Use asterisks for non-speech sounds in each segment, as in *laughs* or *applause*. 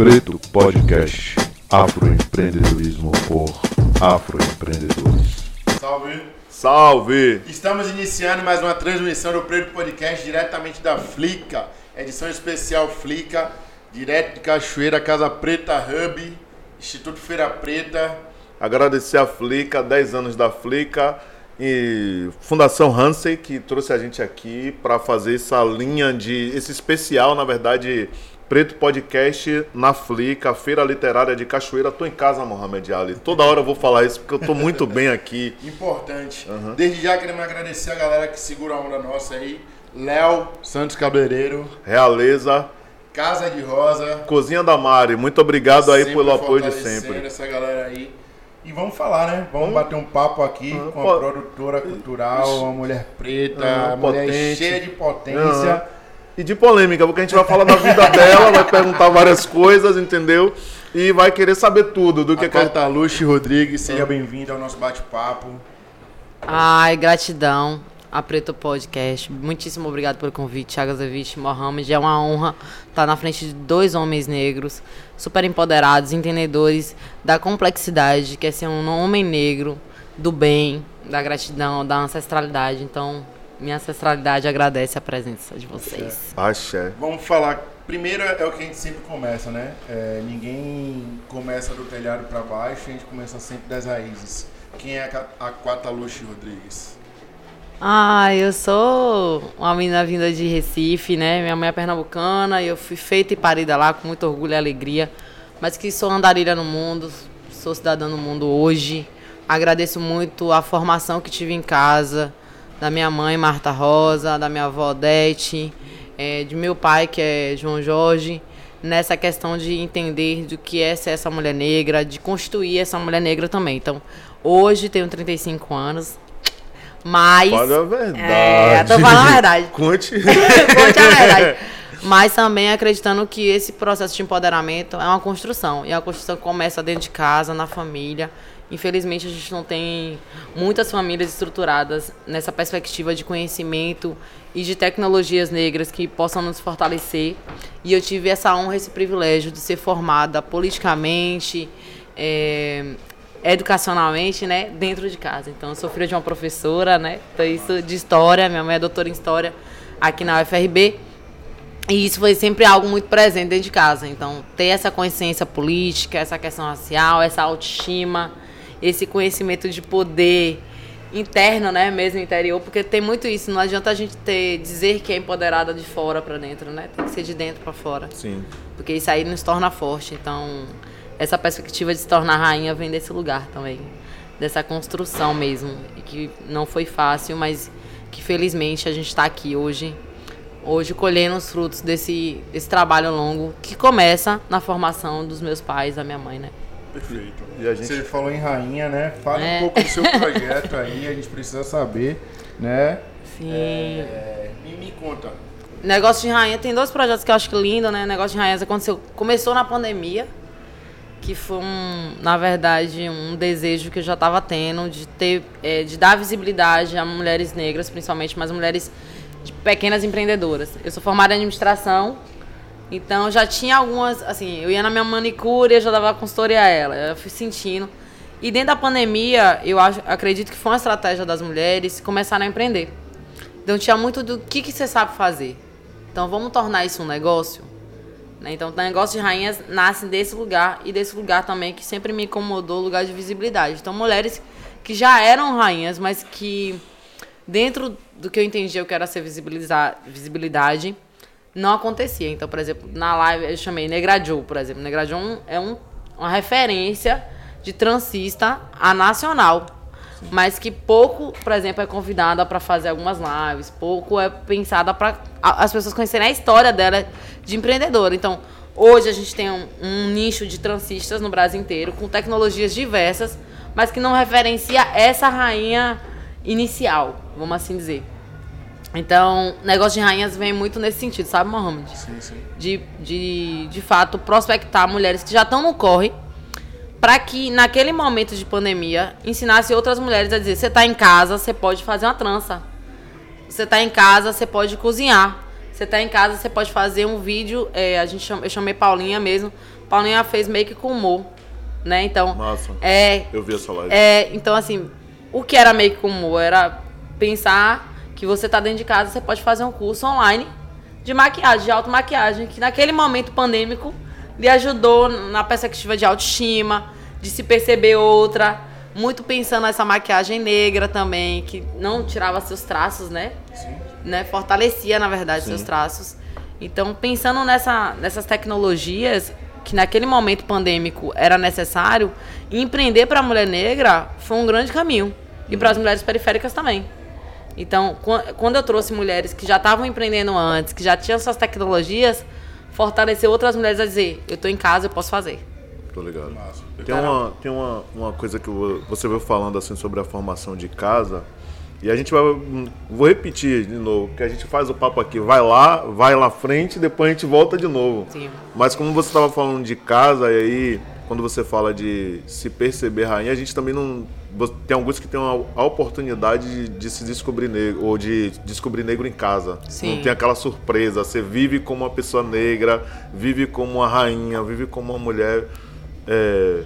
Preto Podcast Afroempreendedorismo por Afroempreendedores. Salve! Salve! Estamos iniciando mais uma transmissão do Preto Podcast diretamente da Flica, edição especial Flica, direto de Cachoeira, Casa Preta Hub, Instituto Feira Preta. Agradecer a Flica, 10 anos da Flica e Fundação Hansey que trouxe a gente aqui para fazer essa linha de esse especial, na verdade, Preto Podcast na Flica, Feira Literária de Cachoeira. Tô em casa, Mohamed Ali. Toda hora eu vou falar isso porque eu tô muito bem aqui. Importante. Desde já queremos agradecer a galera que segura a onda nossa aí. Léo Santos Cabeleireiro, Realeza, Casa de Rosa. Cozinha da Mari. Muito obrigado aí pelo apoio de sempre. essa galera aí. E vamos falar, né? Vamos bater um papo aqui Ah, com a produtora cultural, uma mulher preta, uma mulher potente. cheia de potência. E de polêmica, porque a gente vai falar da vida *laughs* dela, vai perguntar várias coisas, entendeu? E vai querer saber tudo do que A que ela Cata Luxi Rodrigues, seja bem-vindo ao nosso bate-papo. Ai, gratidão a Preto Podcast. Muitíssimo obrigado pelo convite, Thiago Zevich, Mohamed. É uma honra estar na frente de dois homens negros, super empoderados, entendedores da complexidade, que é ser um homem negro, do bem, da gratidão, da ancestralidade. Então, minha ancestralidade agradece a presença de vocês. Axé. Vamos falar. Primeiro é o que a gente sempre começa, né? É, ninguém começa do telhado para baixo, a gente começa sempre das raízes. Quem é a Luxi Rodrigues? Ah, eu sou uma menina vinda de Recife, né? Minha mãe é pernambucana e eu fui feita e parida lá com muito orgulho e alegria. Mas que sou andarilha no mundo, sou cidadã no mundo hoje. Agradeço muito a formação que tive em casa, da minha mãe, Marta Rosa, da minha avó Odete, eh, de meu pai, que é João Jorge, nessa questão de entender do que é ser essa mulher negra, de construir essa mulher negra também. Então, hoje tenho 35 anos, mas. Fala a verdade. É, tô falando a verdade. *laughs* Conte. *laughs* Conte a verdade. Mas também acreditando que esse processo de empoderamento é uma construção. E a construção começa dentro de casa, na família. Infelizmente, a gente não tem muitas famílias estruturadas nessa perspectiva de conhecimento e de tecnologias negras que possam nos fortalecer. E eu tive essa honra, esse privilégio de ser formada politicamente, é, educacionalmente, né, dentro de casa. Então, eu sou filha de uma professora, né, então isso de história, minha mãe é doutora em história aqui na UFRB. E isso foi sempre algo muito presente dentro de casa. Então, ter essa consciência política, essa questão racial, essa autoestima, esse conhecimento de poder interno, né, mesmo interior, porque tem muito isso. Não adianta a gente ter dizer que é empoderada de fora para dentro, né? Tem que ser de dentro para fora Sim. porque isso aí nos torna forte. Então, essa perspectiva de se tornar rainha vem desse lugar também, dessa construção mesmo, e que não foi fácil, mas que felizmente a gente está aqui hoje, hoje colhendo os frutos desse, desse trabalho longo que começa na formação dos meus pais, da minha mãe, né? Perfeito. E a gente- Você falou em rainha, né? Fala É. um pouco do seu projeto aí, a gente precisa saber, né? Sim. É, me, me conta. Negócio de rainha, tem dois projetos que eu acho que lindo, né? Negócio de rainhas aconteceu, começou na pandemia, que foi um, na verdade, um desejo que eu já estava tendo de ter, é, de dar visibilidade a mulheres negras, principalmente, mas mulheres de pequenas empreendedoras. Eu sou formada em administração, então eu já tinha algumas, assim, eu ia na minha manicure, eu já dava consultoria a ela, eu fui sentindo. E dentro da pandemia, eu acho, acredito que foi uma estratégia das mulheres começarem a empreender. Então tinha muito do que, que você sabe fazer. Então vamos tornar isso um negócio. Né? Então o negócio de rainhas nasce desse lugar e desse lugar também que sempre me incomodou, o lugar de visibilidade. Então mulheres que já eram rainhas, mas que dentro do que eu entendia que era ser visibilidade, não acontecia. Então, por exemplo, na live eu chamei Negra Joe, por exemplo. Negra Joe é um, uma referência de transista a nacional. Mas que pouco, por exemplo, é convidada para fazer algumas lives, pouco é pensada para as pessoas conhecerem a história dela de empreendedora. Então, hoje a gente tem um, um nicho de transistas no Brasil inteiro, com tecnologias diversas, mas que não referencia essa rainha inicial, vamos assim dizer. Então, negócio de rainhas vem muito nesse sentido, sabe, Mohamed? Sim, sim. de, de, de fato, prospectar mulheres que já estão no corre, para que naquele momento de pandemia ensinasse outras mulheres a dizer: você está em casa, você pode fazer uma trança. Você está em casa, você pode cozinhar. Você Você tá em casa, você pode fazer um vídeo. é, a gente chama- eu chamei Paulinha mesmo. Paulinha fez meio que com humor, né? Então. Massa. É, Eu vi essa live. é, então, assim, o que era meio que com humor? Era pensar que você tá dentro de casa, você pode fazer um curso online de maquiagem, de automaquiagem, que naquele momento pandêmico lhe ajudou na perspectiva de autoestima, de se perceber outra, muito pensando nessa maquiagem negra também, que não tirava seus traços, né? né? Fortalecia, na verdade, seus traços. Então, pensando nessa, nessas tecnologias que naquele momento pandêmico era necessário, empreender para a mulher negra foi um grande caminho. E para as mulheres periféricas também. Então, quan- quando eu trouxe mulheres que já estavam empreendendo antes, que já tinham suas tecnologias, fortaleceu outras mulheres a dizer: eu estou em casa, eu posso fazer. Tô ligado. Tem, uma, tem uma, uma coisa que vo- você veio falando assim sobre a formação de casa. E a gente vai. hum, Vou repetir de novo, que a gente faz o papo aqui, vai lá, vai lá frente, depois a gente volta de novo. Sim. Mas como você estava falando de casa, e aí, quando você fala de se perceber rainha, a gente também não. Tem alguns que têm a oportunidade de, de se descobrir negro, ou de descobrir negro em casa. Sim. Não tem aquela surpresa. Você vive como uma pessoa negra, vive como uma rainha, vive como uma mulher. é,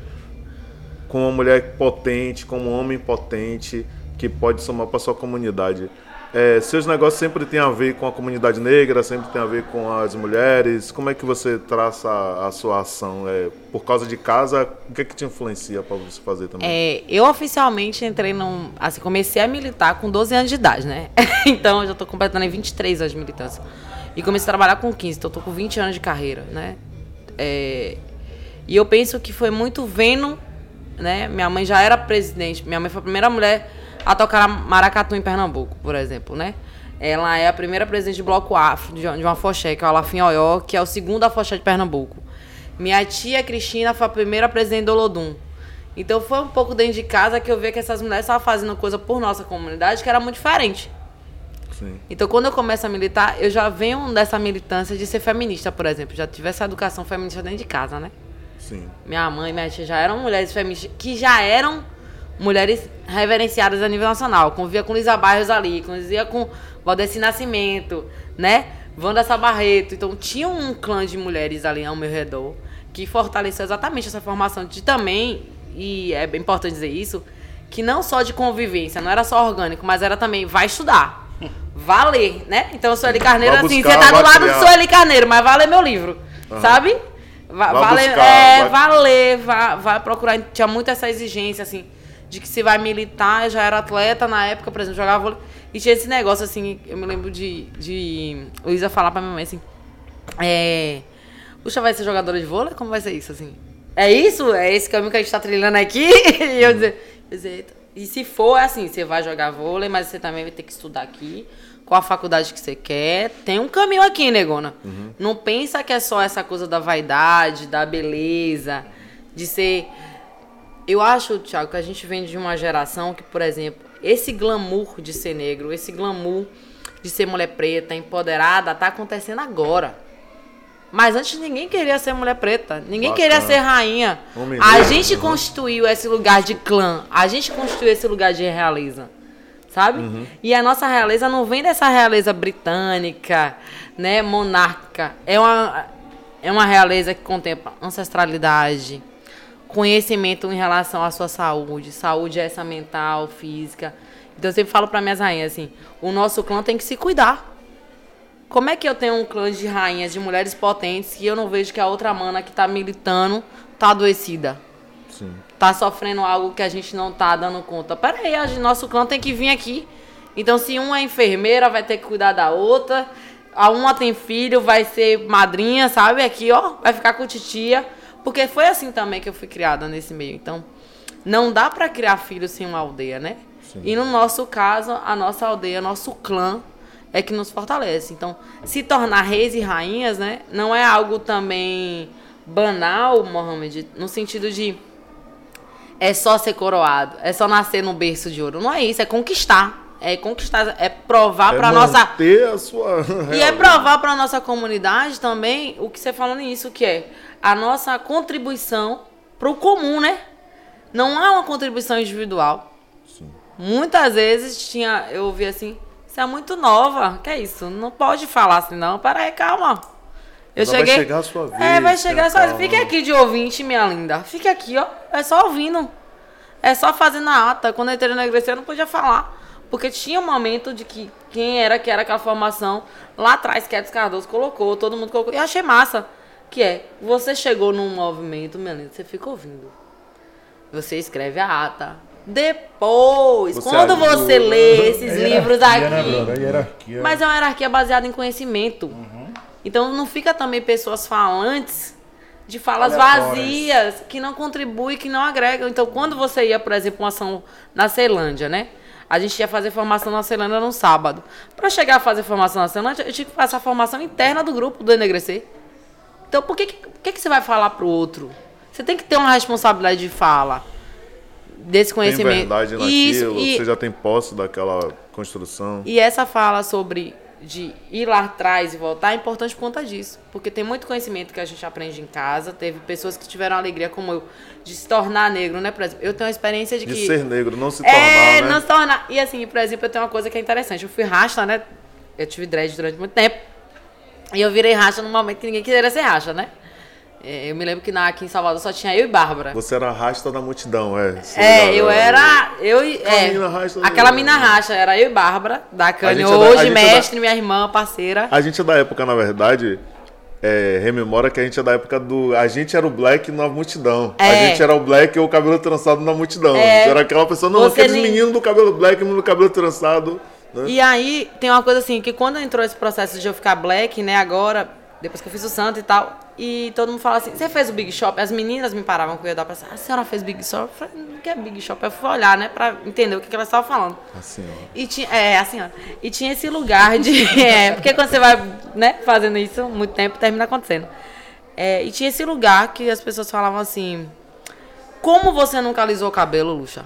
com uma mulher potente, com um homem potente, que pode somar para sua comunidade. É, seus negócios sempre têm a ver com a comunidade negra, sempre tem a ver com as mulheres. Como é que você traça a, a sua ação? É, por causa de casa, o que é que te influencia para você fazer também? É, eu oficialmente entrei num. Assim, comecei a militar com 12 anos de idade, né? *laughs* então eu já tô completando em 23 anos de militância. E comecei a trabalhar com 15, então tô com 20 anos de carreira, né? É, e eu penso que foi muito vendo, né? Minha mãe já era presidente, minha mãe foi a primeira mulher a tocar maracatu em Pernambuco, por exemplo, né? Ela é a primeira presidente de bloco afro, de uma- afoxé, que é o Alafim Oyó, que é o segundo afoxé de Pernambuco. Minha tia Cristina foi a primeira presidente do Olodum. Então foi um pouco dentro de casa que eu vi que essas mulheres estavam fazendo coisa por nossa comunidade que era muito diferente. Sim. Então, quando eu começo a militar, eu já venho dessa militância de ser feminista, por exemplo. Já tive essa educação feminista dentro de casa, né? Sim. Minha mãe e minha tia já eram mulheres feministas, que já eram mulheres reverenciadas a nível nacional. Convivia com Luísa Barros ali, convivia com Valdeci Nascimento, né? Wanda Sabarreto. Então, tinha um clã de mulheres ali ao meu redor que fortaleceu exatamente essa formação de também, e é bem importante dizer isso, que não só de convivência, não era só orgânico, mas era também, vai estudar. Vai ler, né? Então, Sueli Carneiro, assim, você tá do lado criar. do Sueli Carneiro, mas vai ler meu livro, sabe? Va- Vai Vai, ler- buscar, é, vai- ler, vai procurar. Tinha muito essa exigência, assim, de que se vai militar, já era atleta na época, por exemplo, jogava vôlei. E tinha esse negócio, assim, eu me lembro de, de Luísa falar pra minha mãe assim. É. Puxa, vai ser jogadora de vôlei? Como vai ser isso, assim? É isso? É esse caminho que a gente tá trilhando aqui? *laughs* e eu dizer, eu dizer, "Eita." E se for, é assim, você vai jogar vôlei, mas você também vai ter que estudar aqui, qual a faculdade que você quer. Tem um caminho aqui, negona. Não pensa que é só essa coisa da vaidade, da beleza, de ser. Eu acho, Thiago, que a gente vem de uma geração que, por exemplo, esse glamour de ser negro, esse glamour de ser mulher preta, empoderada, tá acontecendo agora. Mas antes ninguém queria ser mulher preta, ninguém Bacana. queria ser rainha. Homem A negro, gente uhum. constituiu esse lugar de clã, a gente constituiu esse lugar de realeza, sabe? Uhum. E a nossa realeza não vem dessa realeza britânica, né, monárquica. É uma, é uma realeza que contempla ancestralidade, conhecimento em relação à sua saúde. Saúde é essa mental, física. Então eu sempre falo para minhas rainhas assim: o nosso clã tem que se cuidar. Como é que eu tenho um clã de rainhas, de mulheres potentes, e eu não vejo que a outra mana que tá militando tá adoecida? Sim. Tá sofrendo algo que a gente não tá dando conta. Pera aí, a gente- nosso clã tem que vir aqui. Então, se uma é enfermeira, vai ter que cuidar da outra. A uma tem filho, vai ser madrinha, sabe? Aqui, ó, vai ficar com titia. Porque foi assim também que eu fui criada nesse meio. Então, não dá pra criar filho sem uma aldeia, né? E no nosso caso, a nossa aldeia, nosso clã é que nos fortalece. Então, se tornar reis e rainhas, né, não é algo também banal, Mohamed, no sentido de é só ser coroado, é só nascer num berço de ouro. Não é isso, é conquistar. É conquistar, é provar É pra nossa a sua. e é provar para nossa comunidade também o que você falou nisso, que é a nossa contribuição para o comum, né? Não há uma contribuição individual. Muitas vezes tinha, eu ouvi assim, Você é muito nova. Que é isso? Não pode falar assim, não. Para aí, calma. Eu Ainda vai cheguei. chegar a sua vez, É, vai chegar a sua calma. Fique aqui de ouvinte, minha linda. Fique aqui, ó. É só ouvindo. É só fazendo a ata. Quando eu entrei na igreja, eu não podia falar. Porque tinha um momento de que quem era que era aquela formação lá atrás, que Edson Cardoso colocou, todo mundo colocou. E eu achei massa. Que é, você chegou num movimento, minha linda, você fica ouvindo. Você escreve a ata. Depois, Você quando ajuda. você lê *laughs* esses É livros aqui. É. Mas é uma hierarquia baseada em conhecimento. Uhum. Então não fica também pessoas falantes de falas Aleatórias. vazias, que não contribuem, que não agregam. Então quando você ia, por exemplo, uma ação na Ceilândia, né? A gente ia fazer formação na Ceilândia no sábado. Para chegar a fazer formação na Ceilândia, eu tinha que fazer a formação interna do grupo do Enegrecer. Então por que, que, que, você vai falar pro outro? Você tem que ter uma responsabilidade de fala. Desse Tem conhecimento. verdade naquilo, Isso, e- você já tem posse daquela construção. e essa fala sobre de ir lá atrás e voltar é importante por conta disso. Porque tem muito conhecimento que a gente aprende em casa. Teve pessoas que tiveram a alegria, como eu, de se tornar negro, né? Por exemplo, eu tenho a experiência de, De que. ser negro, não se tornar, é, né? não se tornar. E assim, por exemplo, eu tenho uma coisa que é interessante. Eu fui rasta, né? Eu tive dread durante muito tempo. E eu virei racha num momento que ninguém queria ser racha, né? É, Eu me lembro que na, aqui em Salvador só tinha eu e Bárbara. Você era rasta da multidão, é. Sim, É, eu era. Eu, e- é, aquela mina racha, era eu e Bárbara, da é da- a hoje, é da- mestre, minha irmã, parceira. A gente é da época, na verdade, é, rememora que a gente é da época do. A gente era o black na multidão. A É. gente era o black ou o cabelo trançado na multidão. É. Era aquela pessoa, não, Você aqueles nem- meninos do cabelo black, menino do cabelo trançado. Né? E aí, tem uma coisa assim, que quando entrou esse processo de eu ficar black, né, agora, depois que eu fiz o santo e tal, e todo mundo fala assim, você fez o Big Shop? As meninas me paravam com ia dar pra ah, a senhora fez Big Shop? Eu falei, o que é Big Shop? Eu fui olhar, né, pra entender o que, que elas estavam falando. Assim, ó. E tinha, é, assim, ó. E tinha esse lugar de. *laughs* É, porque quando você vai, né, fazendo isso muito tempo, termina acontecendo. É, e tinha esse lugar que as pessoas falavam assim: Como você nunca alisou o cabelo, Luxa?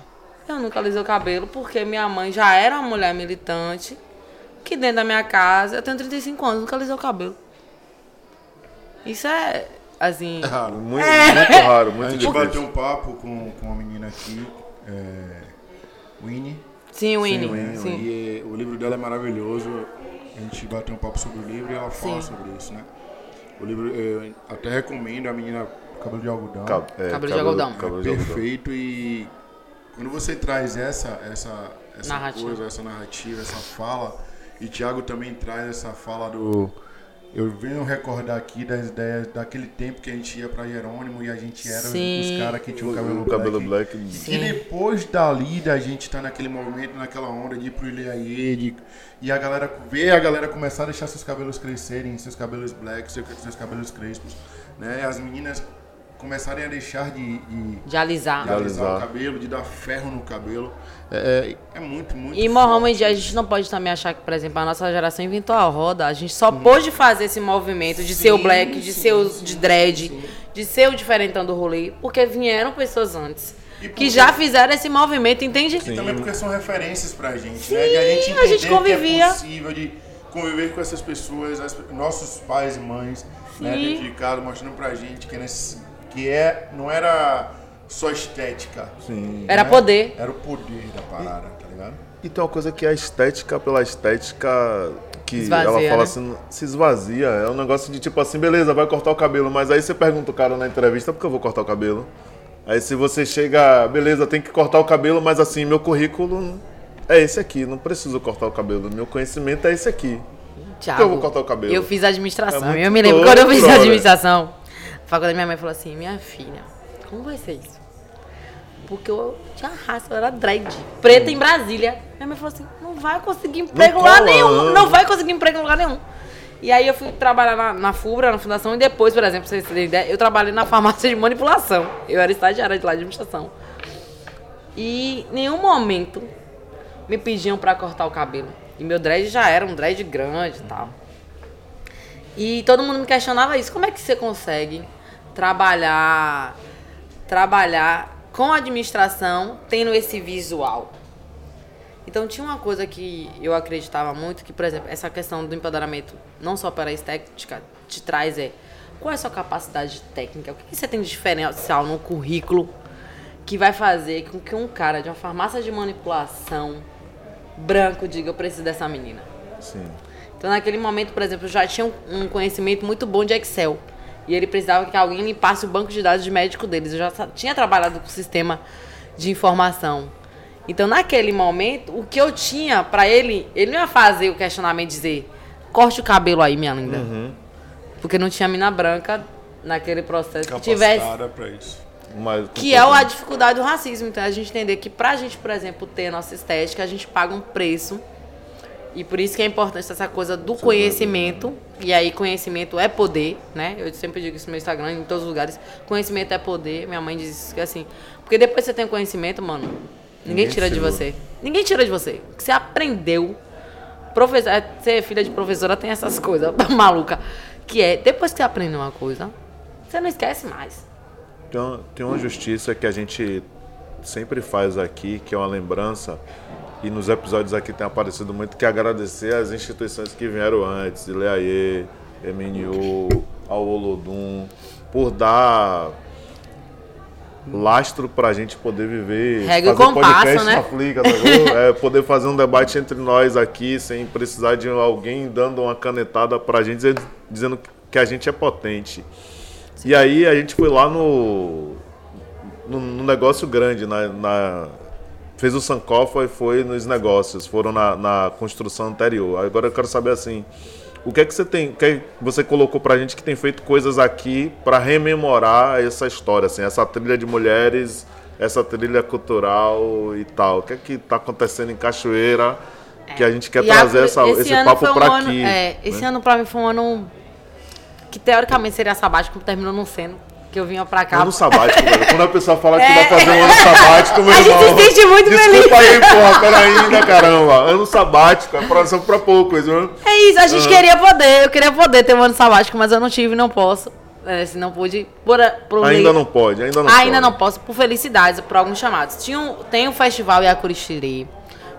Eu nunca alisei o cabelo porque minha mãe já era uma mulher militante, que dentro da minha casa, eu tenho 35 anos, nunca alisei o cabelo. Isso é, assim. Raro. Muito, muito raro, A muito gente difícil. bateu um papo com, com uma menina aqui, é, Winnie. Sim, Winnie. Winnie, Sim. E o livro dela é maravilhoso. A gente bateu um papo sobre o livro e ela fala Sim. sobre isso, né? O livro, eu até recomendo a menina Cabelo de Algodão. Cab- é, Cabelo de algodão. cabelo de algodão. Perfeito e quando você traz essa essa essa Narrativa. coisa, essa narrativa, essa fala e Thiago também traz essa fala do eu venho recordar aqui das ideias daquele tempo que a gente ia pra Jerônimo e a gente era os, Sim. os caras que tinham o cabelo, O cabelo black. black. E depois dali da gente tá naquele movimento, naquela onda de ir pro Ilhaie, de e a galera ver a galera começar a deixar seus cabelos crescerem, seus cabelos black, seus, seus cabelos crespos, né? As meninas começarem a deixar de, de, De alisar. de alisar o cabelo, de dar ferro no cabelo. É, é, é muito, muito E Mohamed, a gente não pode também achar que, por exemplo, a nossa geração inventou a roda. A gente só pôde fazer esse movimento de ser o Sim, black, de sim, ser o sim, de dread, sim. de ser o diferentão do rolê, porque vieram pessoas antes. Que já fizeram esse movimento, entende? E também porque são referências pra gente, Sim, né? De a gente a gente entender convivia. que é possível de conviver com essas pessoas, as- nossos pais e mães, né? Sim. Dentro de casa, mostrando pra gente que, é nesse- que é, não era só estética. Sim. Era né? poder. Era o poder da parada, tá ligado? E tem uma coisa que é a estética pela estética que Esvazia, ela fala né? assim, se esvazia. É um negócio de tipo assim, beleza, vai cortar o cabelo, mas aí você pergunta o cara na entrevista, por que eu vou cortar o cabelo? Aí se você chega, beleza, tem que cortar o cabelo, mas assim, meu currículo é esse aqui, não preciso cortar o cabelo, meu conhecimento é esse aqui. Thiago, eu vou cortar o cabelo? Eu fiz administração. É eu me lembro quando eu fiz brother. administração. A faculdade minha mãe falou assim: Minha filha, como vai ser isso? Porque eu tinha raça, eu era dread. Preta em Brasília. Minha mãe falou assim: Não vai conseguir emprego em lugar nenhum. não. Vai conseguir emprego em lugar nenhum. E aí eu fui trabalhar na, na FUBRA, na fundação, e depois, por exemplo, pra vocês terem ideia, eu trabalhei na farmácia de manipulação. Eu era estagiária de lá de administração. E em nenhum momento me pediam pra cortar o cabelo. E meu dread já era um dread grande e tal. E todo mundo me questionava isso. Como é que você consegue trabalhar trabalhar com administração tendo esse visual? Então tinha uma coisa que eu acreditava muito, que, por exemplo, essa questão do empoderamento, não só para a estética, te traz é qual é a sua capacidade técnica? O que você tem de diferencial no currículo que vai fazer com que um cara de uma farmácia de manipulação branco diga eu preciso dessa menina. Sim. Então, naquele momento, por exemplo, eu já tinha um conhecimento muito bom de Excel. E ele precisava que alguém limpasse o banco de dados de médico deles. Eu já tinha trabalhado com o sistema de informação. Então, naquele momento, o que eu tinha pra ele, ele não ia fazer o questionamento e dizer: corte o cabelo aí, minha linda. Porque não tinha mina branca naquele processo que tivesse. Pra isso. Mas, Que é a dificuldade do racismo. Então, a gente entender que pra gente, por exemplo, ter a nossa estética, a gente paga um preço. E por isso que é importante essa coisa do conhecimento. E aí, conhecimento é poder, né? Eu sempre digo isso no meu Instagram, em todos os lugares. Conhecimento é poder. Minha mãe diz isso, que é assim. Porque depois que você tem o conhecimento, mano, ninguém, Ninguém tira de tirou. você. Ninguém tira de você. O que você aprendeu. Professor, é, ser filha de professora tem essas *laughs* coisas *laughs* maluca. Que é, depois que você aprende uma coisa, você não esquece mais. Uma- tem uma justiça que a gente sempre faz aqui, que é uma lembrança, e nos episódios aqui tem aparecido muito, que agradecer às instituições que vieram antes, Ileaê, MNU, ao Olodum, por dar lastro pra gente poder viver, Régua e fazer compasso, podcast né? na Flica, sacou? *laughs* é, poder fazer um debate entre nós aqui, sem precisar de alguém dando uma canetada pra gente, dizer- dizendo que a gente é potente. E aí a gente foi lá no, no, no negócio grande, na, na- fez o Sankofa e foi nos negócios, foram na, na construção anterior. Agora eu quero saber assim, o que é que você tem, o que, é que você colocou pra gente que tem feito coisas aqui pra rememorar essa história, assim, essa trilha de mulheres, essa trilha cultural e tal. O que é que tá acontecendo em Cachoeira que a gente quer E a- trazer essa, esse, ano papo um pra ano- aqui? É, esse né? ano pra mim foi um ano que teoricamente seria sabático, terminou não sendo. Que eu vinha pra cá. Ano sabático, velho. Quando a pessoa fala que *laughs* É. vai fazer um ano sabático, meu A gente irmão. se sente muito Desculpa aí, porra, pera ainda, caramba. Ano sabático, é pra, só pra poucos, viu? É isso, a gente queria poder, eu queria poder ter um ano sabático, mas eu não tive, não posso. É, se não pude, por, por Ainda não pode, ainda não Ainda pode. não posso, por felicidades, por alguns chamados. Tinha um, tem o Festival Iacurixiri,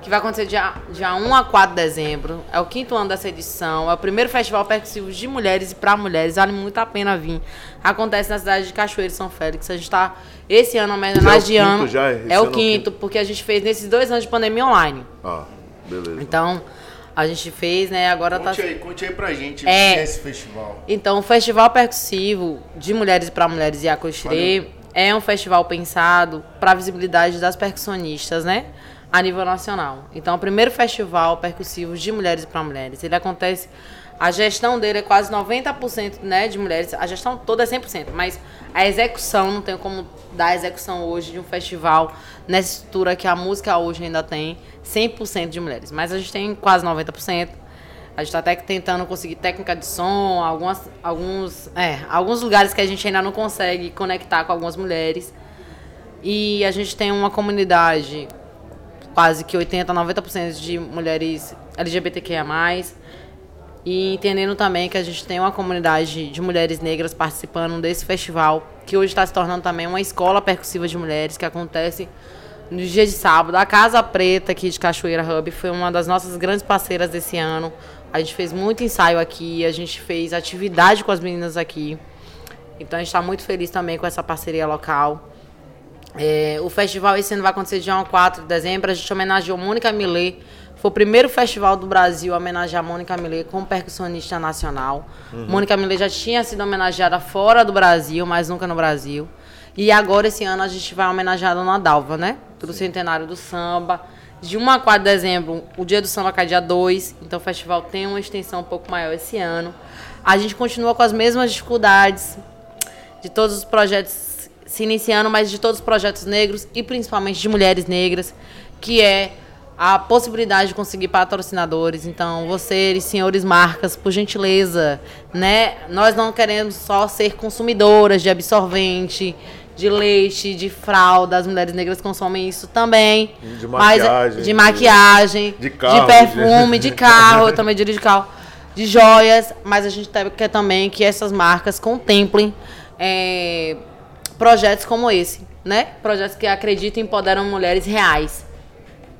que vai acontecer dia, dia 1 a 4 de dezembro. É o quinto ano dessa edição. É o primeiro festival percussivo de mulheres e para mulheres. Vale muito a pena vir. Acontece na cidade de Cachoeiro, São Félix. A gente está esse ano homenageando. quinto já? Esse É ano o é o quinto, quinto. porque a gente fez nesses dois anos de pandemia online. Ah, beleza. Então, a gente fez, né? Agora tá. Conte aí, conte aí pra gente É. o que é esse festival. Então, o Festival Percussivo de Mulheres para Mulheres e Acoxirê é um festival pensado para a visibilidade das percussionistas, né? A nível nacional. Então, o primeiro festival percussivo de mulheres para mulheres. Ele acontece. A gestão dele é quase 90% né, de mulheres. A gestão toda é 100%, mas a execução, não tem como dar a execução hoje de um festival nessa estrutura que a música hoje ainda tem 100% de mulheres. Mas a gente tem quase 90%. A gente tá até tentando conseguir técnica de som, algumas, alguns, é, alguns lugares que a gente ainda não consegue conectar com algumas mulheres. E a gente tem uma comunidade, quase que 80, 90% de mulheres LGBTQIA+. E entendendo também que a gente tem uma comunidade de mulheres negras participando desse festival, que hoje está se tornando também uma escola percussiva de mulheres, que acontece no dia de sábado. A Casa Preta aqui de Cachoeira Hub foi uma das nossas grandes parceiras desse ano. A gente fez muito ensaio aqui, a gente fez atividade com as meninas aqui. Então a gente está muito feliz também com essa parceria local. É, o festival esse ano vai acontecer dia 1 a 4 de dezembro. A gente homenageou Mônica Millet. Foi o primeiro festival do Brasil a homenagear Mônica Millet como percussionista nacional. Mônica Millet já tinha sido homenageada fora do Brasil, mas nunca no Brasil. E agora, esse ano, a gente vai homenagear a Dona Dalva, né? Pelo centenário do samba. De 1 a 4 de dezembro, o dia do samba cai dia 2. Então o festival tem uma extensão um pouco maior esse ano. A gente continua com as mesmas dificuldades de todos os projetos se iniciando, mas de todos os projetos negros e principalmente de mulheres negras, que é a possibilidade de conseguir patrocinadores. Então, vocês, senhores marcas, por gentileza, né? Nós não queremos só ser consumidoras de absorvente, de leite, de fralda. As mulheres negras consomem isso também. De Mas, maquiagem, de maquiagem, de carro, perfume, de- de *laughs* carro. Eu também dirijo carro de joias, mas a gente tá- quer também que essas marcas contemplem é, projetos como esse, né? Projetos que acreditam e empoderam mulheres reais.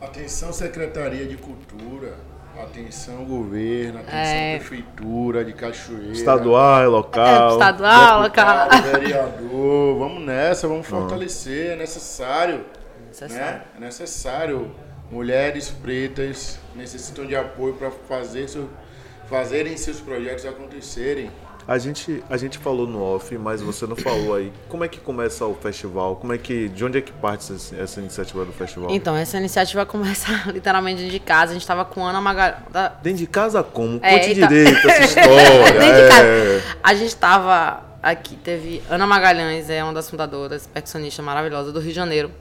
Atenção Secretaria de Cultura, atenção Governo, atenção É. Prefeitura de Cachoeira. Estadual, É, local. estadual, local. vereador, vamos nessa, vamos fortalecer, é necessário. Necessário. Né? É necessário mulheres pretas necessitam de apoio para fazer seu, fazerem seus projetos acontecerem. A gente, a gente falou no off, mas você não falou aí. Como é que começa o festival? Como é que, de onde é que parte essa, essa iniciativa do festival? Então, essa iniciativa *laughs* começa literalmente dentro de casa. A gente tava com Ana Magalhães. Dentro de casa como? É, Conte então- direito essa *laughs* história. Dentro de é. casa. A gente tava aqui, teve Ana Magalhães, é uma das fundadoras, percussionista maravilhosa do Rio de Janeiro.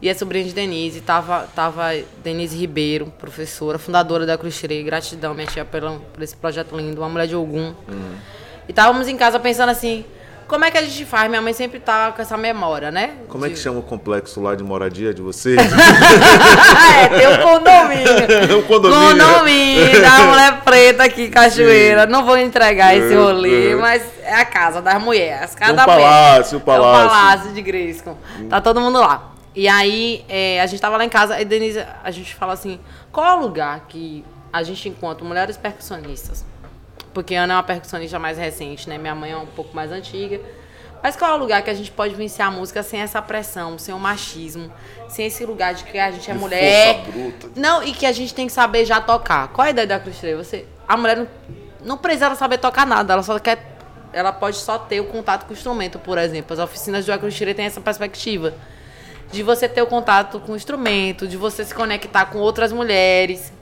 E é sobrinha de Denise, tava, tava Denise Ribeiro, professora, fundadora da Cruz Tirei, gratidão, minha tia, pelo, por esse projeto lindo, uma mulher de Ogum. E estávamos em casa pensando assim, como é que a gente faz? Minha mãe sempre tá com essa memória, né? Como é que De- chama o complexo lá de moradia de vocês? *laughs* é, tem um condomínio. o *laughs* condomínio. Condomínio da mulher preta aqui em Cachoeira. Não vou entregar esse rolê, Uhum. mas é a casa das mulheres. As casas Um da mulher. palácio, um É o palácio. palácio de Grayskull. Tá todo mundo lá. E aí, é, a gente tava lá em casa, e Denise, a gente fala assim, qual é o lugar que a gente encontra mulheres percussionistas? Porque Ana é uma percussionista mais recente, né? Minha mãe é um pouco mais antiga. Mas qual é o lugar que a gente pode vencer a música sem essa pressão, sem o machismo, sem esse lugar de que a gente é De mulher. bruta. Não, e que a gente tem que saber já tocar. Qual é a ideia da Cruz? Você, a mulher não, não precisa saber tocar nada, ela só quer. Ela pode só ter o contato com o instrumento, por exemplo. As oficinas do Cruz Três têm essa perspectiva. De você ter o contato com o instrumento, de você se conectar com outras mulheres,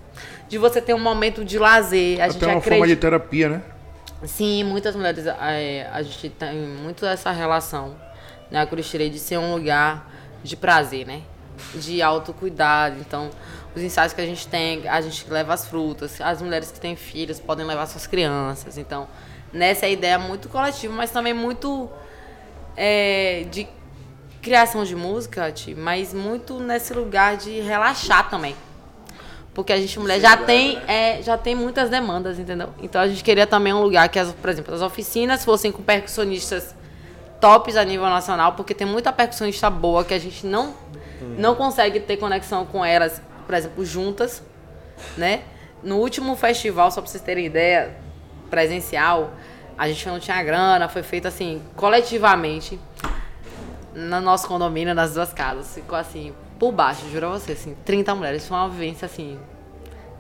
de você ter um momento de lazer. A gente Até uma acredita. forma de terapia, né? Sim, muitas mulheres, é, a gente tem muito essa relação, né, a de ser um lugar de prazer, né? De autocuidado. Então, os ensaios que a gente tem, a gente leva as frutas. As mulheres que têm filhos podem levar suas crianças. Então, nessa ideia muito coletiva, mas também muito é, de criação de música, mas muito nesse lugar de relaxar também. Porque a gente, mulher, já tem, é, já tem muitas demandas, entendeu? Então a gente queria também um lugar que, as, por exemplo, as oficinas fossem com percussionistas tops a nível nacional, porque tem muita percussionista boa que a gente não, não consegue ter conexão com elas, por exemplo, juntas, né? No último festival, só pra vocês terem ideia, presencial, a gente não tinha grana, foi feito assim, coletivamente, no nosso condomínio, nas duas casas. Ficou assim, por baixo, juro a você, assim, 30 mulheres. Foi uma vivência, assim,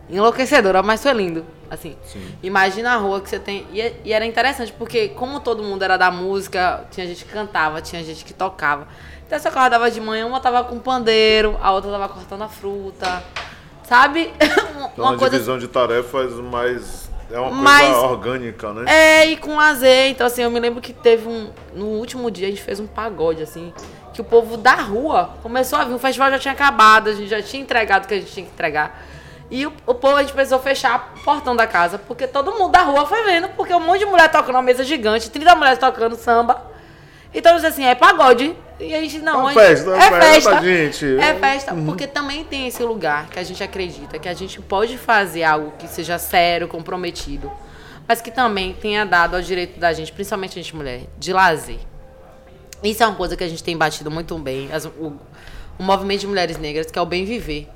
enlouquecedora, mas foi lindo. Assim, imagina a rua que você tem. E, e era interessante, porque como todo mundo era da música, tinha gente que cantava, tinha gente que tocava. Então você acordava de manhã, uma tava com pandeiro, a outra tava cortando a fruta. Sabe? *coughs* Então, uma, divisão de tarefas mais. É uma coisa Mais- orgânica, né? É, e com lazer. Então, assim, eu me lembro que teve um. No último dia a gente fez um pagode, assim. Que o povo da rua começou a vir. O festival já tinha acabado, a gente já tinha entregado o que a gente tinha que entregar. E o, o povo, a gente precisou fechar o portão da casa, porque todo mundo da rua foi vendo, porque um monte de mulher tocando uma mesa gigante, 30 mulheres tocando samba. Então, disse assim, é pagode. E a gente, não, É festa, é é festa, festa. gente. É festa, porque também tem esse lugar que a gente acredita que a gente pode fazer algo que seja sério, comprometido, mas que também tenha dado ao direito da gente, principalmente a gente mulher, de lazer. Isso é uma coisa que a gente tem batido muito bem, as- o, o movimento de mulheres negras, que é o bem viver.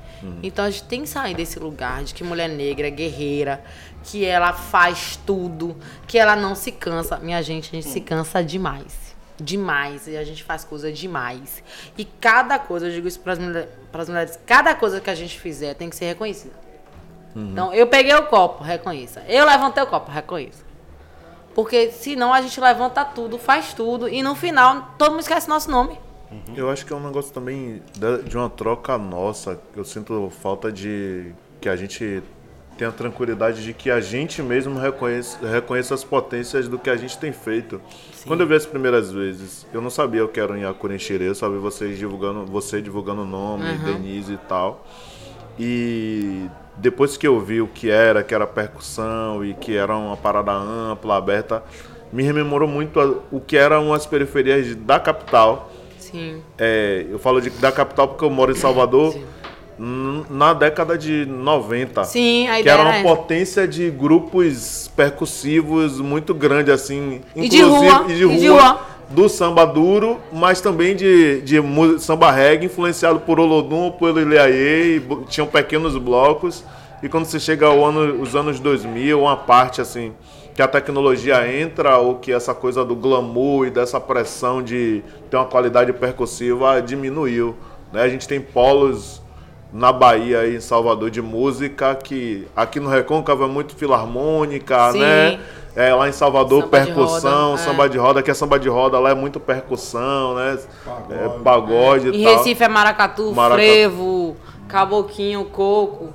Então a gente tem que sair desse lugar de que mulher negra é guerreira, que ela faz tudo, que ela não se cansa. Minha gente, a gente se cansa demais. Demais. E a gente faz coisa demais. E cada coisa, eu digo isso para as mulheres, cada coisa que a gente fizer tem que ser reconhecida. Então, eu peguei o copo, reconheça. Eu levantei o copo, reconheça. Porque senão a gente levanta tudo, faz tudo, e no final todo mundo esquece nosso nome. Eu acho que é um negócio também de uma troca nossa. Eu sinto falta de que a gente tenha tranquilidade de que a gente mesmo reconheça, reconheça as potências do que a gente tem feito. Quando eu vi as primeiras vezes, eu não sabia o que era um Yacurenxerê, eu só vi vocês divulgando, você divulgando o nome, Denise e tal. E depois que eu vi o que era, que era percussão e que era uma parada ampla, aberta, me rememorou muito a- o que eram as periferias da capital. Sim. É, eu falo de, da capital porque eu moro em Salvador. Na década de 90. Sim, a que ideia era uma era essa. potência de grupos percussivos muito grande, assim. E de rua, e de e de rua, rua. Do samba duro, mas também de, de samba reggae, influenciado por Olodum, por Ileaê, bo- tinham pequenos blocos. E quando você chega ao ano, os anos 2000, uma parte assim, que a tecnologia entra, ou que essa coisa do glamour e dessa pressão de ter uma qualidade percussiva diminuiu. Né? A gente tem polos na Bahia e em Salvador de música, que aqui no Recôncavo é muito filarmônica, Sim. né? É, lá em Salvador, Samba de percussão, roda, é. samba de roda, que é samba de roda, lá é muito percussão, né? Pagode. É, pagode Em e tal. Recife é maracatu, Maracatu. frevo, caboquinho, coco,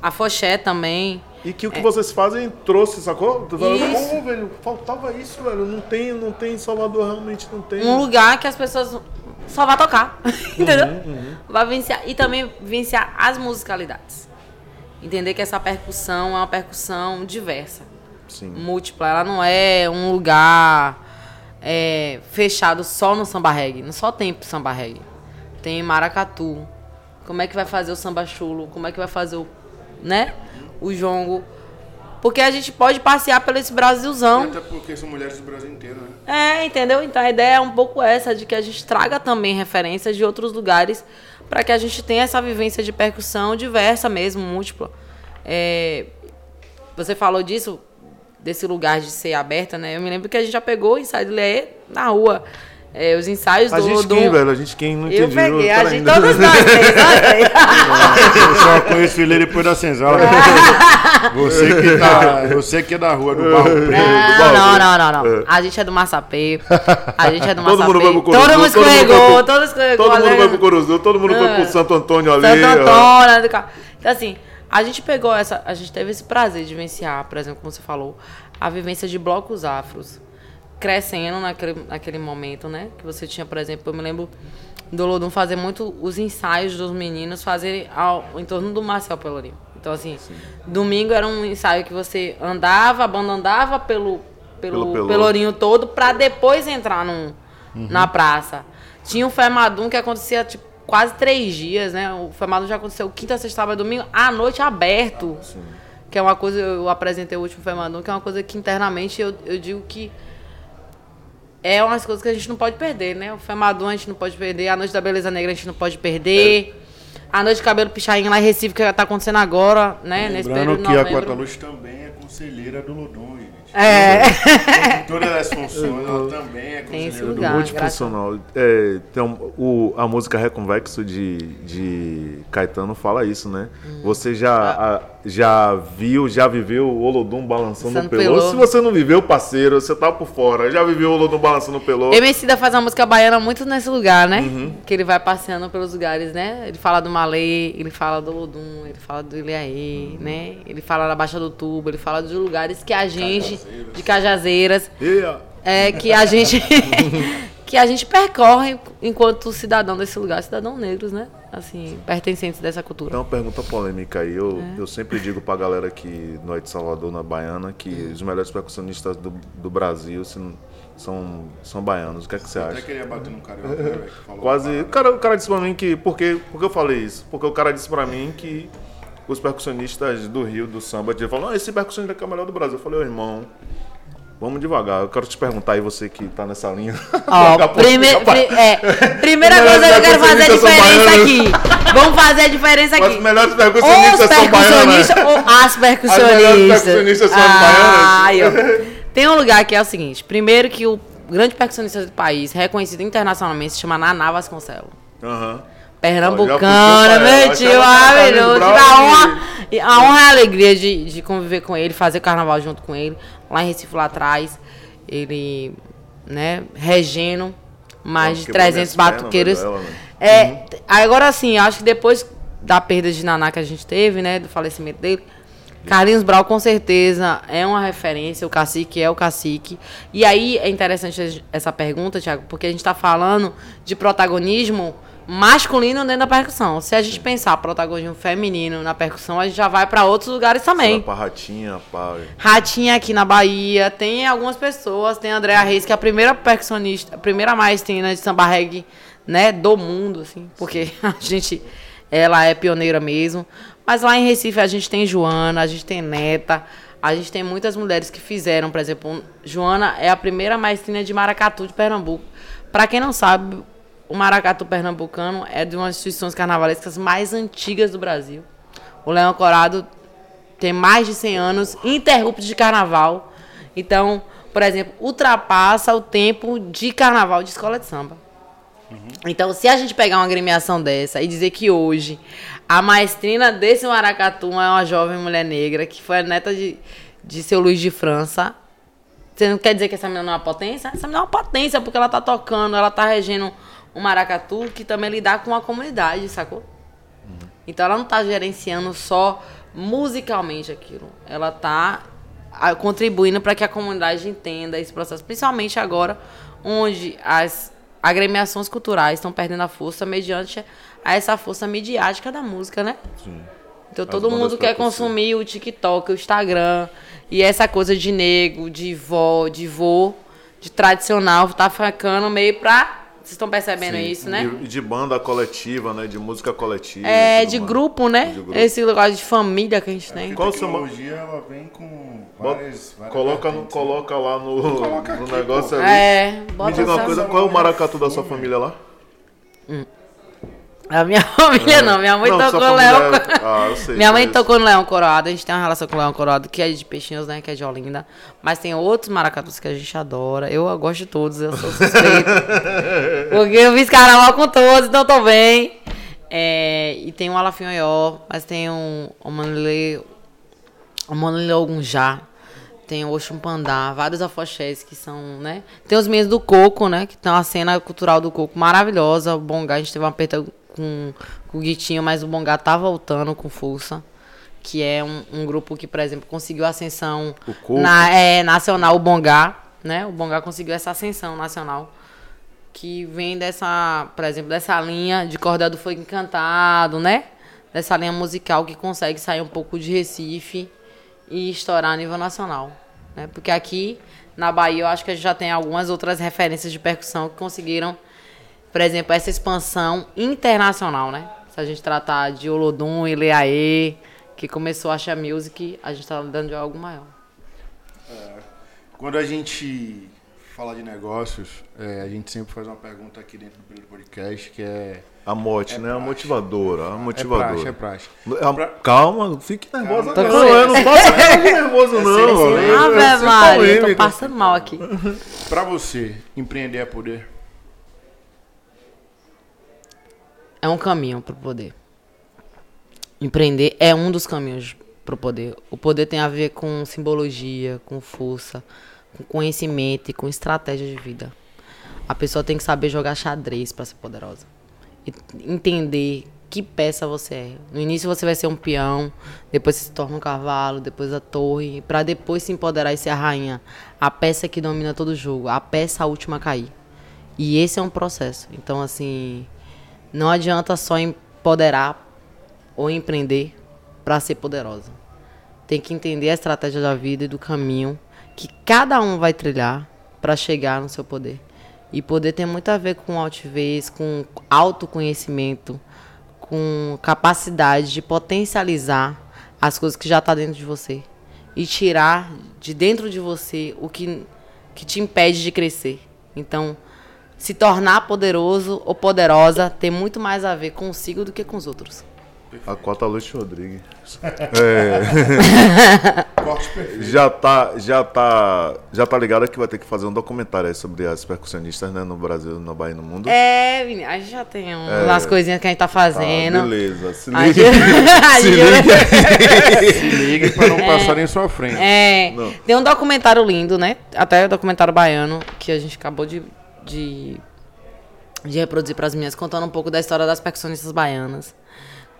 afoxé também. E que o que vocês fazem trouxe, sacou? Tu É. Isso. Pô, velho, faltava isso, velho. Não tem, não tem em Salvador, realmente não tem. Um lugar que as pessoas só vai tocar, *laughs* entendeu? Uhum, Vai vivenciar. E também vivenciar as musicalidades. Entender que essa percussão é uma percussão diversa, Sim. múltipla. Ela não é um lugar é, fechado só no samba reggae. Não só tem samba reggae. Tem maracatu. Como é que vai fazer o samba chulo? Como é que vai fazer o, né? O jongo. Porque a gente pode passear pelo esse Brasilzão. Até porque são mulheres do Brasil inteiro, né? É, entendeu? Então a ideia é um pouco essa, de que a gente traga também referências de outros lugares para que a gente tenha essa vivência de percussão diversa mesmo, múltipla. É, você falou disso, desse lugar de ser aberta, né? Eu me lembro que a gente já pegou o ensaio do Leê na rua. É, os ensaios A do gente do- quem, velho? A gente quem não Eu entendi. peguei, a Pera gente, ainda. todos nós. *laughs* Eu só conheço ele depois da senzala. *laughs* Você que, tá, você que é da rua, do Barro Preto. Não, não, não, não, não. A gente é do Massapê. A gente é do *laughs* Todo Massapê. mundo vai pro Curuzu, Todo mundo todo mundo vai escorregou, pro- todo escorregou. Todo mundo né? vai pro Curuzu, todo mundo foi Ah. pro Santo Antônio ali. Santo. Antônio, ca- Então, assim, a gente pegou essa. A gente teve esse prazer de vivenciar, por exemplo, como você falou, a vivência de blocos afros. Crescendo naquele, naquele momento, né? Que você tinha, por exemplo, eu me lembro do Lodum fazer muito os ensaios dos meninos fazerem ao, em torno do Marcel Pelourinho. Então, assim, domingo era um ensaio que você andava, a banda andava pelo, Pelo pelo. Pelourinho todo pra depois entrar num, na praça. Tinha um Femadum que acontecia, tipo, quase três dias, né? O Femadum já aconteceu quinta, sexta, sábado, domingo, à noite aberto. Que é uma coisa, eu apresentei o último Femadum, que é uma coisa que internamente eu, eu digo que é umas coisas que a gente não pode perder, né? O Femadum a gente não pode perder, a Noite da Beleza Negra a gente não pode perder. A Noite de Cabelo Pichain lá em Recife, que tá acontecendo agora, né? Nesse Lembrando período que a novembro. Quarta Luz também é conselheira do Lodon, gente. É. Em todas as funções, ela também é conselheira do lugar. Lodon. Multifuncional. É, tem um- o, a música Reconvexo de, de Caetano fala isso, né? Hum. Você já, a- já viu, já viveu o Olodum balançando o pelô? pelô. Se você não viveu, parceiro, você tá por fora. Já viveu o Olodum balançando o pelô? Emicida faz uma música baiana muito nesse lugar, né? Uhum. Que ele vai passeando pelos lugares, né? Ele fala do Malê, ele fala do Lodum, ele fala do Ilhaê, né? Ele fala da Baixa do Tubo, ele fala de lugares que a gente... De Cajazeiras. Ó, É, que a gente... *laughs* que a gente percorre enquanto cidadão desse lugar. Cidadão negros, né? Assim, pertencentes dessa cultura. Tem uma pergunta polêmica aí. Eu, É. eu sempre digo pra galera que no é de Salvador, na Baiana, que os melhores percussionistas do, do Brasil se são, são baianos. O que é que você Eu até acha? queria bater velho? falou Quase. O cara, o cara disse pra mim que. Por que, eu falei isso? Porque o cara disse pra mim que os percussionistas do Rio, do samba, ele falou: não, esse percussionista aqui é o melhor do Brasil. Eu falei, ô irmão. Vamos devagar. Eu quero te perguntar aí, você que tá nessa linha. *laughs* Pouco prime- é, primeira Melhores coisa que eu quero fazer a são diferença aqui. Vamos fazer a diferença aqui. os melhores Os percussionistas são percussionistas ou as percussionistas? melhores percussionistas são as Ah, baianas. Tem um lugar que é o seguinte. Primeiro que o grande percussionista do país, reconhecido internacionalmente, se chama Naná Vasconcelos. Aham. Pernambucana, Ó, já puxou pra meu tio, maravilhoso. A honra, e a honra e a alegria de, de conviver com ele, fazer carnaval junto com ele. Lá em Recife, lá atrás, ele, né, regendo mais de Quebrou 300 minhas pernas, batuqueiros. né? É, Uhum. agora sim, acho que depois da perda de Naná que a gente teve, né, do falecimento dele, Carlinhos Brau com certeza é uma referência, o cacique é o cacique. E aí é interessante essa pergunta, Thiago, porque a gente está falando de protagonismo masculino dentro da percussão. Se a gente pensar protagonismo feminino na percussão, a gente já vai para outros lugares também. pra ratinha, pá. Ratinha aqui na Bahia, tem algumas pessoas, tem a Andrea Reis, que é a primeira percussionista, a primeira maestrina de samba reggae, né, do mundo, assim, porque *laughs* a gente, ela é pioneira mesmo. Mas lá em Recife a gente tem Joana, a gente tem Neta, a gente tem muitas mulheres que fizeram, por exemplo, Joana é a primeira maestrina de maracatu de Pernambuco. Para quem não sabe, o maracatu pernambucano é de uma das instituições carnavalescas mais antigas do Brasil. O Leão Corado tem mais de 100 anos interruptos de carnaval. Então, por exemplo, ultrapassa o tempo de carnaval de escola de samba. Então, se a gente pegar uma agremiação dessa e dizer que hoje a maestrina desse maracatu é uma jovem mulher negra que foi a neta de, de seu Luiz de França, você não quer dizer que essa menina não é uma potência? Essa menina é uma potência porque ela tá tocando, ela tá regendo um maracatu que também lidar com a comunidade, sacou? Então ela não tá gerenciando só musicalmente aquilo. Ela tá contribuindo para que a comunidade entenda esse processo, principalmente agora, onde as agremiações culturais estão perdendo a força mediante a essa força midiática da música, né? Sim. Então As todo mundo quer consumir o TikTok, o Instagram. E essa coisa de nego, de vó, de vô, de tradicional, tá ficando meio pra. Vocês estão percebendo Sim. isso, né? De, de banda coletiva, né? De música coletiva. É, de grupo, né? De grupo. Esse lugar de família que a gente tem. Qual a o seu tecnologia ela vem com várias, várias coloca, no, né? coloca lá no, Coloca no aqui, negócio pô. ali. É, Me bota diga uma coisa, qual é o maracatu da sua família lá? A minha *laughs* família não, minha mãe Não, tocou Leão. é- Ah, sei. Minha mãe tocou no Leão Coroado, a gente tem uma relação com o Leão Coroado, que é de Peixinhos, né? Que é de Olinda. Mas tem outros maracatus que a gente adora. Eu gosto de todos, eu sou suspeita. *laughs* porque eu fiz carnaval com todos, então tô bem. É, e tem um Alafinhoió, mas tem um Omanile, Omanile Ogunjá. Tem o Oxumpandá, vários afoxés que são, né? Tem os meninos do Coco, né? Que tem uma cena cultural do Coco maravilhosa. O Bongá, a gente teve uma perda com, com o Guitinho, mas o Bongá tá voltando com força. Que é um, um grupo que, por exemplo, conseguiu ascensão na, é, nacional, o Bongá, né? O Bongá conseguiu essa ascensão nacional. Que vem dessa, por exemplo, dessa linha de Cordel do Fogo Encantado, né? Dessa linha musical que consegue sair um pouco de Recife e estourar a nível nacional. Né? Porque aqui na Bahia eu acho que a gente já tem algumas outras referências de percussão que conseguiram, por exemplo, essa expansão internacional, né? Se a gente tratar de Olodum e Leaê, que começou a achar music, a gente está dando de algo maior. Quando a gente fala de negócios, é, a gente sempre faz uma pergunta aqui dentro do primeiro podcast, que é... A mote, É né? A praxe. motivadora. A É motivadora. praxe, é praxe. A- Pra- Calma, não fique nervosa Calma. não. Eu não nada de nervoso não. ó. assim. Eu- tô passando mal aqui. Pra você, empreender é poder? É um caminho pro poder. Empreender é um dos caminhos pro poder. O poder tem a ver com simbologia, com força, com conhecimento e com estratégia de vida. A pessoa tem que saber jogar xadrez para ser poderosa. E entender que peça você é. No início você vai ser um peão, depois se torna um cavalo, depois a torre, para depois se empoderar e ser a rainha. A peça que domina todo o jogo, a peça última a cair. E esse é um processo. Então, assim, não adianta só empoderar ou empreender para ser poderosa. Tem que entender a estratégia da vida e do caminho que cada um vai trilhar para chegar no seu poder. E poder tem muito a ver com altivez, com autoconhecimento, com capacidade de potencializar as coisas que já está dentro de você e tirar de dentro de você o que, que te impede de crescer. Então, se tornar poderoso ou poderosa tem muito mais a ver consigo do que com os outros. A Cota Luz Rodrigues. *laughs* É, *laughs* já tá, já tá, já tá ligado que vai ter que fazer um documentário aí sobre as percussionistas, né, no Brasil, na Bahia e no mundo. É, menina, a gente já tem umas coisinhas que a gente tá Ah, fazendo. beleza. Se liga. *laughs* gente- Se gente- Se ligue pra não passar em sua frente. É, Não. tem um documentário lindo, né? Até o documentário baiano, que a gente acabou de, de, de reproduzir para as meninas, contando um pouco da história das percussionistas baianas.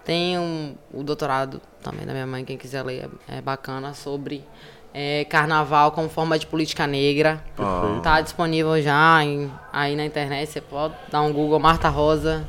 Tem um, o doutorado também da minha mãe, quem quiser ler, é, é bacana, sobre é, carnaval como forma de política negra. Perfeito. Tá disponível já em- aí na internet, você pode dar um Google, Marta Rosa,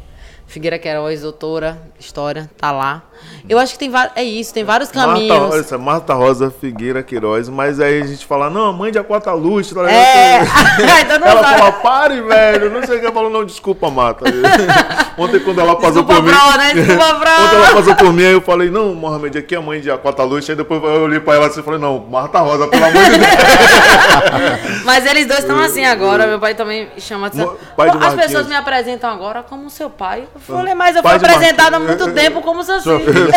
Figueira Queiroz, doutora, história, tá lá. Eu acho que tem vários, é isso, tem vários caminhos. Marta, Marta Rosa Figueira Queiroz, mas aí a gente fala, não, mãe de Aquata Luz, tá ligado? É, então *laughs* não Ela sabe. fala, pare, velho. Não sei o que. Ela falou, não, desculpa, Marta. *laughs* Ontem, quando ela passou Desculpa, por mim. Bro, né? Desculpa, Bro. *laughs* Ontem ela passou por mim, aí eu falei, não, Mohamed, aqui é a mãe de Aquata Luz. Aí depois eu olhei pra ela assim e falei, não, Marta Rosa, pelo amor de Deus. Mas eles dois estão assim agora. Meu pai também chama de. Mo- pai de As Marquinhos. pessoas me apresentam agora como seu pai. Eu falei, mas eu fui de apresentada há muito tempo como seu *laughs* filho. né,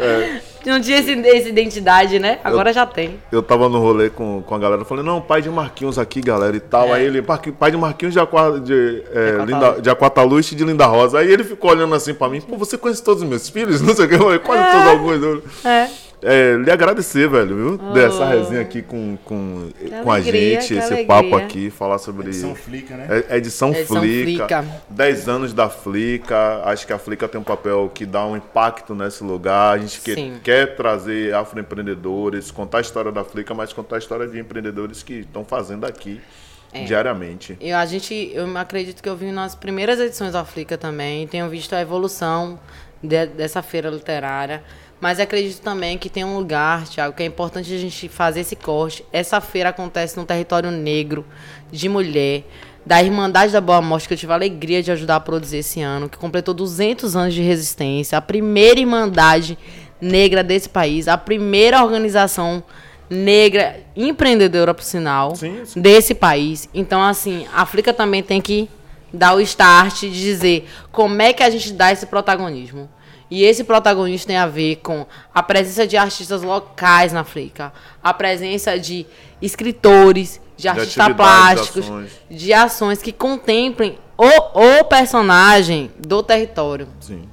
é, não tinha esse, essa identidade, né? Agora já tem. Eu tava no rolê com, com a galera, eu falei, não, pai de Marquinhos aqui, galera, e tal. É. Aí ele, "Parqui- pai de Marquinhos de, Aqua, de, é. Linda, de Aquataluz e de Linda Rosa. Aí ele ficou olhando assim pra mim, pô, você conhece todos os meus filhos? *laughs* Não sei o que, eu falei, quase todos alguns. É. É, lhe agradecer, velho, viu? Dessa resenha aqui com, com, com a alegria, gente, que esse alegria. papo aqui, falar sobre. Edição Flica, né? É- Edição, Edição Flica, Flica. 10 anos da Flica. Acho que a Flica tem um papel que dá um impacto nesse lugar. A gente que- quer trazer afroempreendedores, contar a história da Flica, mas contar a história de empreendedores que estão fazendo aqui É. diariamente. Eu, a gente, eu acredito que eu vi nas primeiras edições da Flica também, tenho visto a evolução de- dessa feira literária, mas acredito também que tem um lugar, Thiago, que é importante a gente fazer esse corte. Essa feira acontece no território negro, de mulher, da Irmandade da Boa Morte, que eu tive a alegria de ajudar a produzir esse ano, que completou 200 anos de resistência, a primeira Irmandade negra desse país, a primeira organização negra empreendedora, por sinal, Sim, sim. desse país. Então, assim, a África também tem que dar o start de dizer como é que a gente dá esse protagonismo. E esse protagonismo tem a ver com a presença de artistas locais na África, a presença de escritores, de artistas atividades, plásticos, ações. de ações que contemplem o, o personagem do território. Sim.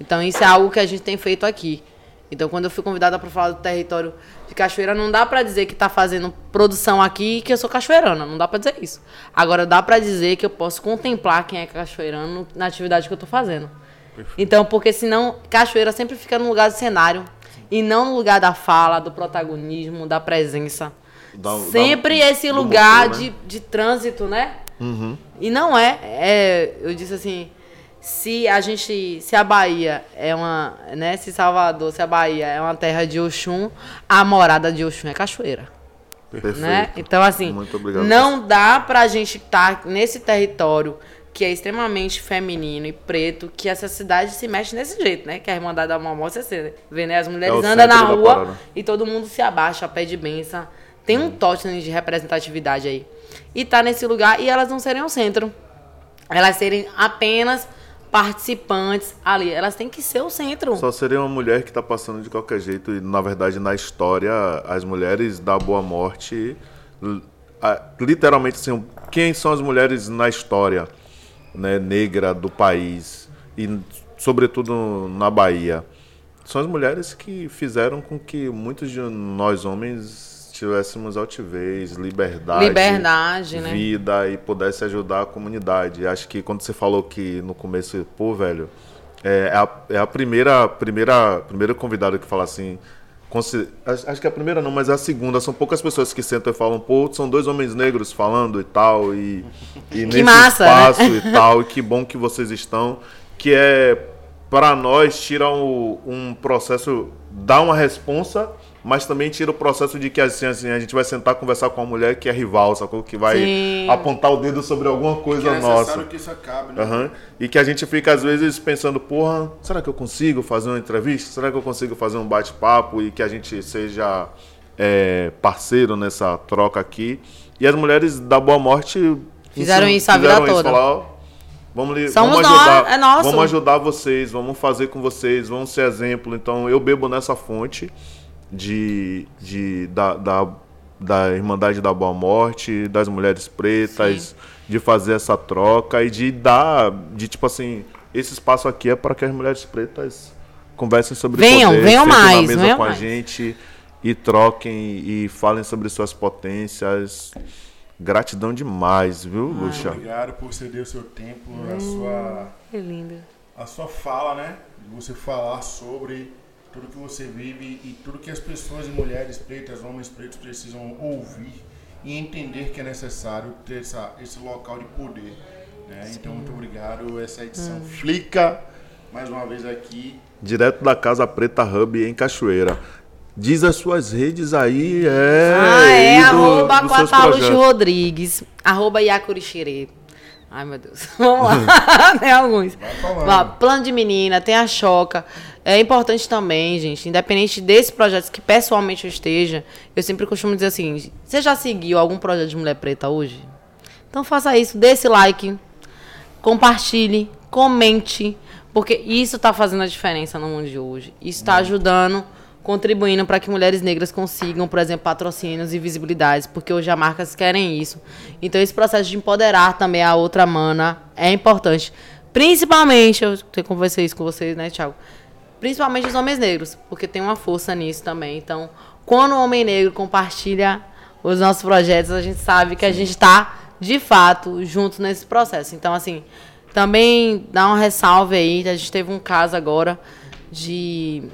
Então isso é algo que a gente tem feito aqui. Então quando eu fui convidada para falar do território de Cachoeira, não dá para dizer que tá fazendo produção aqui e que eu sou cachoeirana, não dá para dizer isso. Agora dá para dizer que eu posso contemplar quem é cachoeirano na atividade que eu tô fazendo. Então, porque senão Cachoeira sempre fica no lugar do cenário e não no lugar da fala, do protagonismo, da presença. Dá- sempre esse do lugar motor, né? de, de trânsito, né? E não é, é. Eu disse assim, se a gente. Se a Bahia é uma. Né, se Salvador, se a Bahia é uma terra de Oxum, a morada de Oxum é cachoeira. Perfeito. Né? Então, assim, não dá pra gente estar nesse território que é extremamente feminino e preto, que essa cidade se mexe desse jeito, né? Que a Irmandade da Mamó, você vê, né? As mulheres É andam na rua e todo mundo se abaixa, pede benção. Tem um totem de representatividade aí. E tá nesse lugar e elas não serem o centro. Elas serem apenas participantes ali. Elas têm que ser o centro. Só seria uma mulher que tá passando de qualquer jeito. E, na verdade, na história, as mulheres da Boa Morte. Literalmente, assim, quem são as mulheres na história né, negra do país? E, sobretudo, na Bahia. São as mulheres que fizeram com que muitos de nós homens tivéssemos altivez, liberdade, Liberdade, né? vida e pudesse ajudar a comunidade. Acho que quando você falou que no começo, pô, velho, é a, é a primeira, primeira, primeira convidada que fala assim. Acho que a primeira não, mas é a segunda. São poucas pessoas que sentam e falam, pô, são dois homens negros falando e tal. E, e *laughs* nesse massa, né? espaço e *laughs* tal. E que bom que vocês estão. Que é, para nós, tira um, um processo, dá uma responsa, mas também tira o processo de que assim, assim, a gente vai sentar conversar com uma mulher que é rival, sacou? Que vai Sim. apontar o dedo sobre alguma Que coisa é necessário nossa. que isso acabe, né? Aham. E que a gente fica, às vezes, pensando, porra, será que eu consigo fazer uma entrevista? Será que eu consigo fazer um bate-papo e que a gente seja é, parceiro nessa troca aqui? E as mulheres da Boa Morte Fizeram ensinam- isso a vida fizeram toda. falar, ó, vamos, Somos vamos nós, ajudar, é nosso. vamos ajudar vocês, vamos fazer com vocês, vamos ser exemplo. Então, eu bebo nessa fonte de, de, da, da, da Irmandade da Boa Morte, das mulheres pretas, de fazer essa troca e de dar, de tipo assim, esse espaço aqui é para que as mulheres pretas conversem sobre Venham, poder, venham mais, na mesa venham com a mais. gente e troquem e falem sobre suas potências. Gratidão demais, viu, Luxa? Obrigado por ceder o seu tempo, a sua Que lindo. a sua fala, né? De você falar sobre tudo que você vive e tudo que as pessoas, mulheres pretas, homens pretos precisam ouvir e entender que é necessário ter essa, esse local de poder. Né? Então, muito obrigado. Essa edição Flica, mais uma vez aqui. Direto da Casa Preta Hub em Cachoeira. Diz as suas redes aí, é. ah, é, e do- arroba Quataluxo projetos. Rodrigues, arroba Yakurixire. Ai, meu Deus. *laughs* Vamos lá. *laughs* tem alguns. falando. Ó, plano de menina, tem a Choca. É importante também, gente, independente desse projeto que pessoalmente eu esteja, eu sempre costumo dizer assim, você já seguiu algum projeto de mulher preta hoje? Então faça isso, dê esse like, compartilhe, comente, porque isso está fazendo a diferença no mundo de hoje. Isso está ajudando contribuindo para que mulheres negras consigam, por exemplo, patrocínios e visibilidades, porque hoje as marcas querem isso. Então esse processo de empoderar também a outra mana é importante. Principalmente, eu conversei isso com vocês, né, Thiago? Principalmente os homens negros, porque tem uma força nisso também. Então, quando o homem negro compartilha os nossos projetos, a gente sabe que a gente está, de fato, junto nesse processo. Então, assim, também dá uma ressalva aí, a gente teve um caso agora de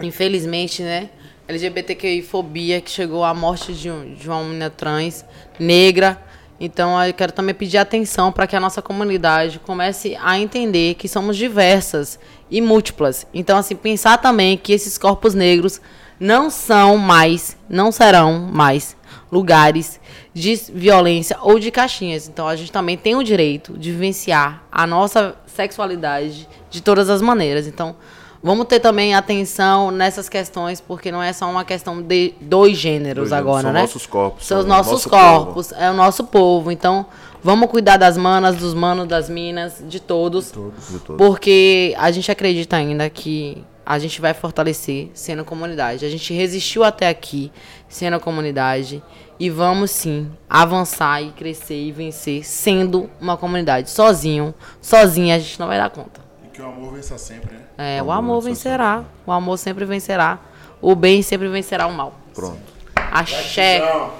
infelizmente, né? LGBTQI-fobia, que chegou à morte de, um, de uma menina trans, negra. Então, eu quero também pedir atenção para que a nossa comunidade comece a entender que somos diversas e múltiplas. Então, assim, pensar também que esses corpos negros não são mais, não serão mais lugares de violência ou de caixinhas. Então, a gente também tem o direito de vivenciar a nossa sexualidade de todas as maneiras. Então, Vamos ter também atenção nessas questões, porque não é só uma questão de dois gêneros dois agora, são né? São nossos corpos. São os nossos nosso corpos, povo. é o nosso povo. Então, vamos cuidar das manas, dos manos, das minas, de todos. De todos. De todos. Porque a gente acredita ainda que a gente vai fortalecer sendo comunidade. A gente resistiu até aqui sendo comunidade. E vamos sim avançar e crescer e vencer sendo uma comunidade. Sozinho, sozinha a gente não vai dar conta. O amor vença sempre, né? É, o, o amor, vencerá. Sempre. O amor sempre vencerá. O bem sempre vencerá o mal. Pronto. Axé. Valeu.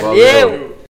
Valeu.